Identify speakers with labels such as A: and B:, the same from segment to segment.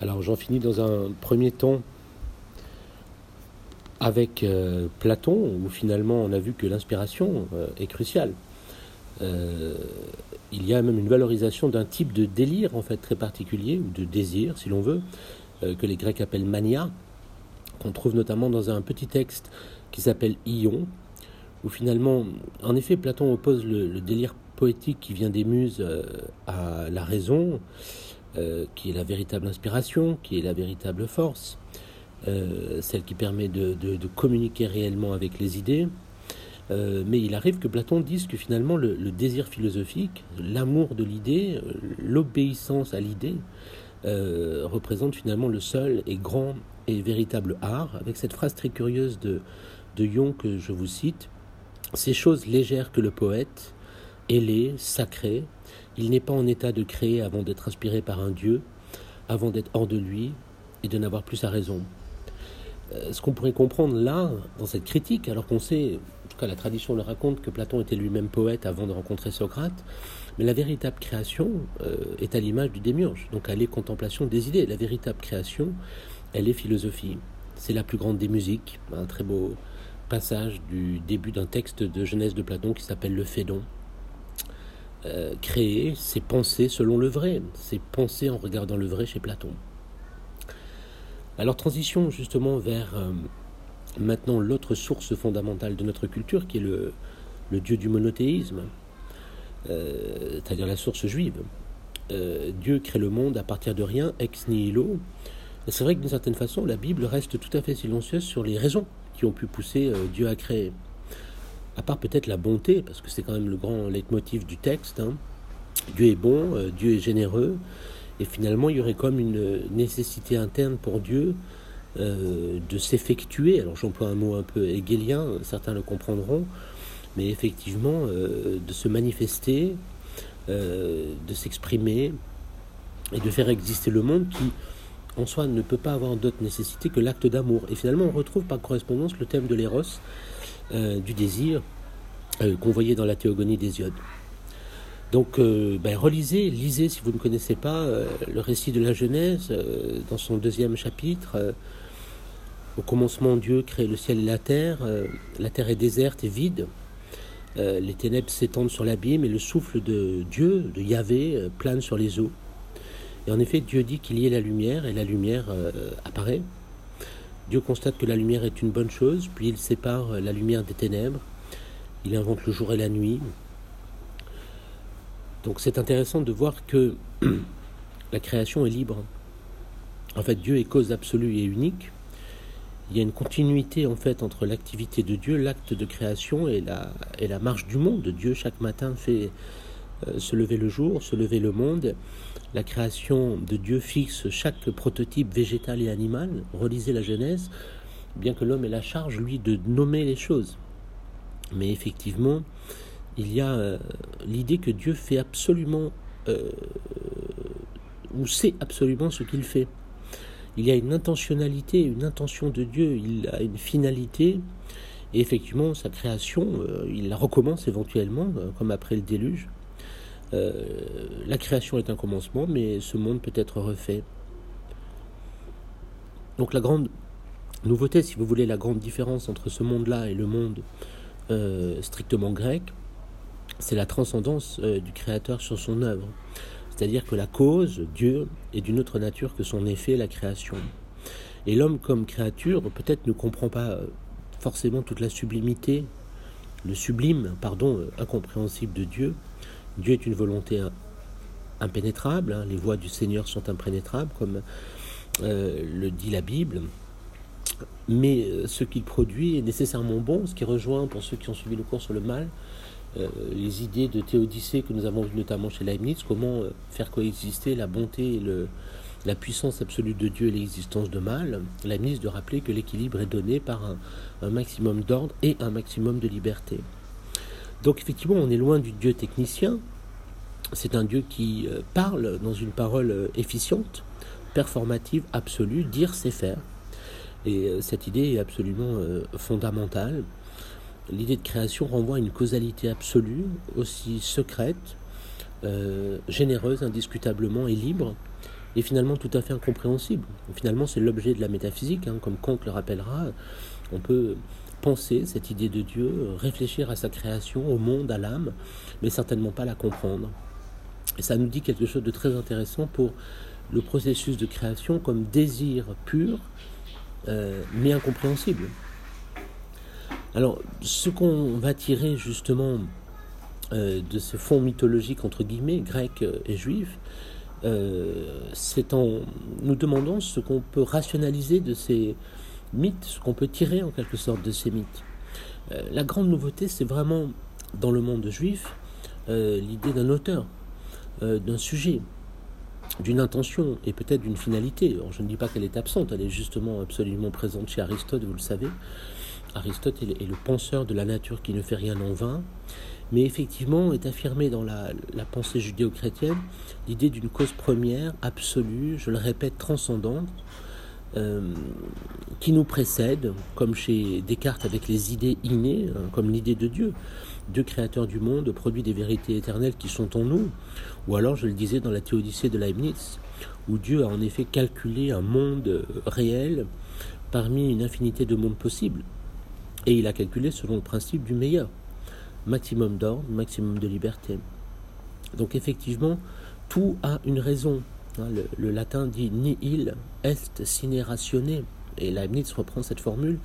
A: Alors j'en finis dans un premier temps avec euh, Platon, où finalement on a vu que l'inspiration euh, est cruciale. Euh, il y a même une valorisation d'un type de délire en fait très particulier, ou de désir si l'on veut, que les Grecs appellent mania, qu'on trouve notamment dans un petit texte qui s'appelle Ion, où finalement, en effet, Platon oppose le délire poétique qui vient des muses à la raison, euh, qui est la véritable inspiration, qui est la véritable force, euh, celle qui permet de, communiquer réellement avec les idées. Euh, mais il arrive que Platon dise que finalement le, désir philosophique, l'amour de l'idée, l'obéissance à l'idée, représente finalement le seul et grand et véritable art, avec cette phrase très curieuse de, de que je vous cite, Ces choses légères que le poète, ailé, sacré, il n'est pas en état de créer avant d'être inspiré par un Dieu, avant d'être hors de lui et de n'avoir plus sa raison. Euh, ce qu'on pourrait comprendre là, dans cette critique, alors qu'on sait, en tout cas la tradition le raconte, que Platon était lui-même poète avant de rencontrer Socrate, mais la véritable création euh, est à l'image du démiurge, donc elle est contemplation des idées. La véritable création, elle est philosophie. C'est la plus grande des musiques, un très beau passage du début d'un texte de Genèse de Platon qui s'appelle le Phédon. Euh, créer ses pensées selon le vrai, ses pensées en regardant le vrai chez Platon. Alors transition justement vers euh, maintenant l'autre source fondamentale de notre culture qui est le, dieu du monothéisme, euh, c'est-à-dire la source juive. Dieu crée le monde à partir de rien, ex nihilo. C'est vrai que d'une certaine façon, la Bible reste tout à fait silencieuse sur les raisons qui ont pu pousser Dieu à créer à part peut-être la bonté, parce que c'est quand même le grand leitmotiv du texte. Hein. Dieu est bon, euh, Dieu est généreux, et finalement il y aurait comme une nécessité interne pour Dieu euh, de s'effectuer. Alors j'emploie un mot un peu hegelien, certains le comprendront, mais effectivement euh, de se manifester, de s'exprimer et de faire exister le monde qui en soi ne peut pas avoir d'autre nécessité que l'acte d'amour. Et finalement on retrouve par correspondance le thème de l'éros euh, du désir euh, qu'on voyait dans la théogonie d'Hésiode. Donc, euh, ben, relisez, lisez si vous ne connaissez pas le récit de la Genèse dans son deuxième chapitre. au commencement, Dieu crée le ciel et la terre. la terre est déserte et vide. les ténèbres s'étendent sur l'abîme et le souffle de Dieu, de Yahvé, plane sur les eaux. Et en effet, Dieu dit qu'il y ait la lumière et la lumière apparaît. Dieu constate que la lumière est une bonne chose, puis il sépare la lumière des ténèbres, il invente le jour et la nuit. Donc c'est intéressant de voir que la création est libre. En fait, Dieu est cause absolue et unique. Il y a une continuité en fait entre l'activité de Dieu, l'acte de création et la, et la marche du monde. Dieu chaque matin fait se lever le jour, se lever le monde. La création de Dieu fixe chaque prototype végétal et animal. Relisez la Genèse, bien que l'homme ait la charge, lui, de nommer les choses. Mais effectivement, il y a euh, l'idée que Dieu fait absolument, euh, ou sait absolument ce qu'il fait. Il y a une intentionnalité, une intention de Dieu, il a une finalité, et effectivement, sa création, il la recommence éventuellement, comme après le déluge. Euh, la création est un commencement, mais ce monde peut être refait. Donc la grande nouveauté, si vous voulez, la grande différence entre ce monde-là et le monde euh, strictement grec, c'est la transcendance euh, du Créateur sur son œuvre. C'est-à-dire que la cause, Dieu, est d'une autre nature que son effet, la création. Et l'homme comme créature, peut-être ne comprend pas forcément toute la sublimité, le sublime, pardon, incompréhensible de Dieu, Dieu est une volonté impénétrable, hein. les voies du Seigneur sont impénétrables, comme euh, le dit la Bible. Mais euh, ce qu'il produit est nécessairement bon, ce qui rejoint, pour ceux qui ont suivi le cours sur le mal, euh, les idées de Théodicée que nous avons vues notamment chez Leibniz, comment faire coexister la bonté et la puissance absolue de Dieu et l'existence de mal. Leibniz de rappeler que l'équilibre est donné par un maximum d'ordre et un maximum de liberté. Donc effectivement, on est loin du Dieu technicien. C'est un Dieu qui euh, parle dans une parole euh, efficiente, performative, absolue. Dire, c'est faire. Et euh, cette idée est absolument fondamentale. L'idée de création renvoie à une causalité absolue, aussi secrète, généreuse indiscutablement et libre est finalement tout à fait incompréhensible. Finalement, c'est l'objet de la métaphysique, hein, comme Kant le rappellera. On peut penser cette idée de Dieu, réfléchir à sa création, au monde, à l'âme, mais certainement pas la comprendre. Et ça nous dit quelque chose de très intéressant pour le processus de création comme désir pur, euh, mais incompréhensible. Alors, ce qu'on va tirer justement euh, de ce fond mythologique, entre guillemets, grec et juif, euh, c'est en nous demandant ce qu'on peut rationaliser de ces mythes, ce qu'on peut tirer en quelque sorte de ces mythes. la grande nouveauté, c'est vraiment dans le monde juif l'idée d'un auteur, d'un sujet, d'une intention et peut-être d'une finalité. je ne dis pas qu'elle est absente, elle est justement absolument présente chez Aristote, vous le savez. Aristote est le penseur de la nature qui ne fait rien en vain, mais effectivement est affirmé dans la, pensée judéo-chrétienne l'idée d'une cause première, absolue, je le répète, transcendante, euh, qui nous précède, comme chez Descartes avec les idées innées, hein, comme l'idée de Dieu. Dieu créateur du monde produit des vérités éternelles qui sont en nous, ou alors je le disais dans la théodicée de Leibniz, où Dieu a en effet calculé un monde réel parmi une infinité de mondes possibles. Et il a calculé selon le principe du meilleur. Maximum d'ordre, maximum de liberté. Donc effectivement, tout a une raison. Hein, le, latin dit nihil est sine ratione. Et Leibniz reprend cette formule.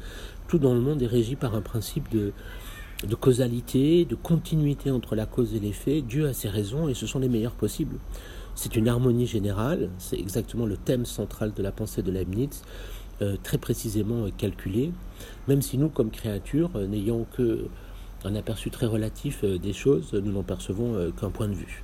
A: Tout dans le monde est régi par un principe de, causalité, de continuité entre la cause et l'effet. Dieu a ses raisons et ce sont les meilleures possibles. C'est une harmonie générale, c'est exactement le thème central de la pensée de Leibniz. Euh, très précisément calculé, même si nous, comme créatures, euh, n'ayant que un aperçu très relatif euh, des choses, nous n'en percevons qu'un point de vue.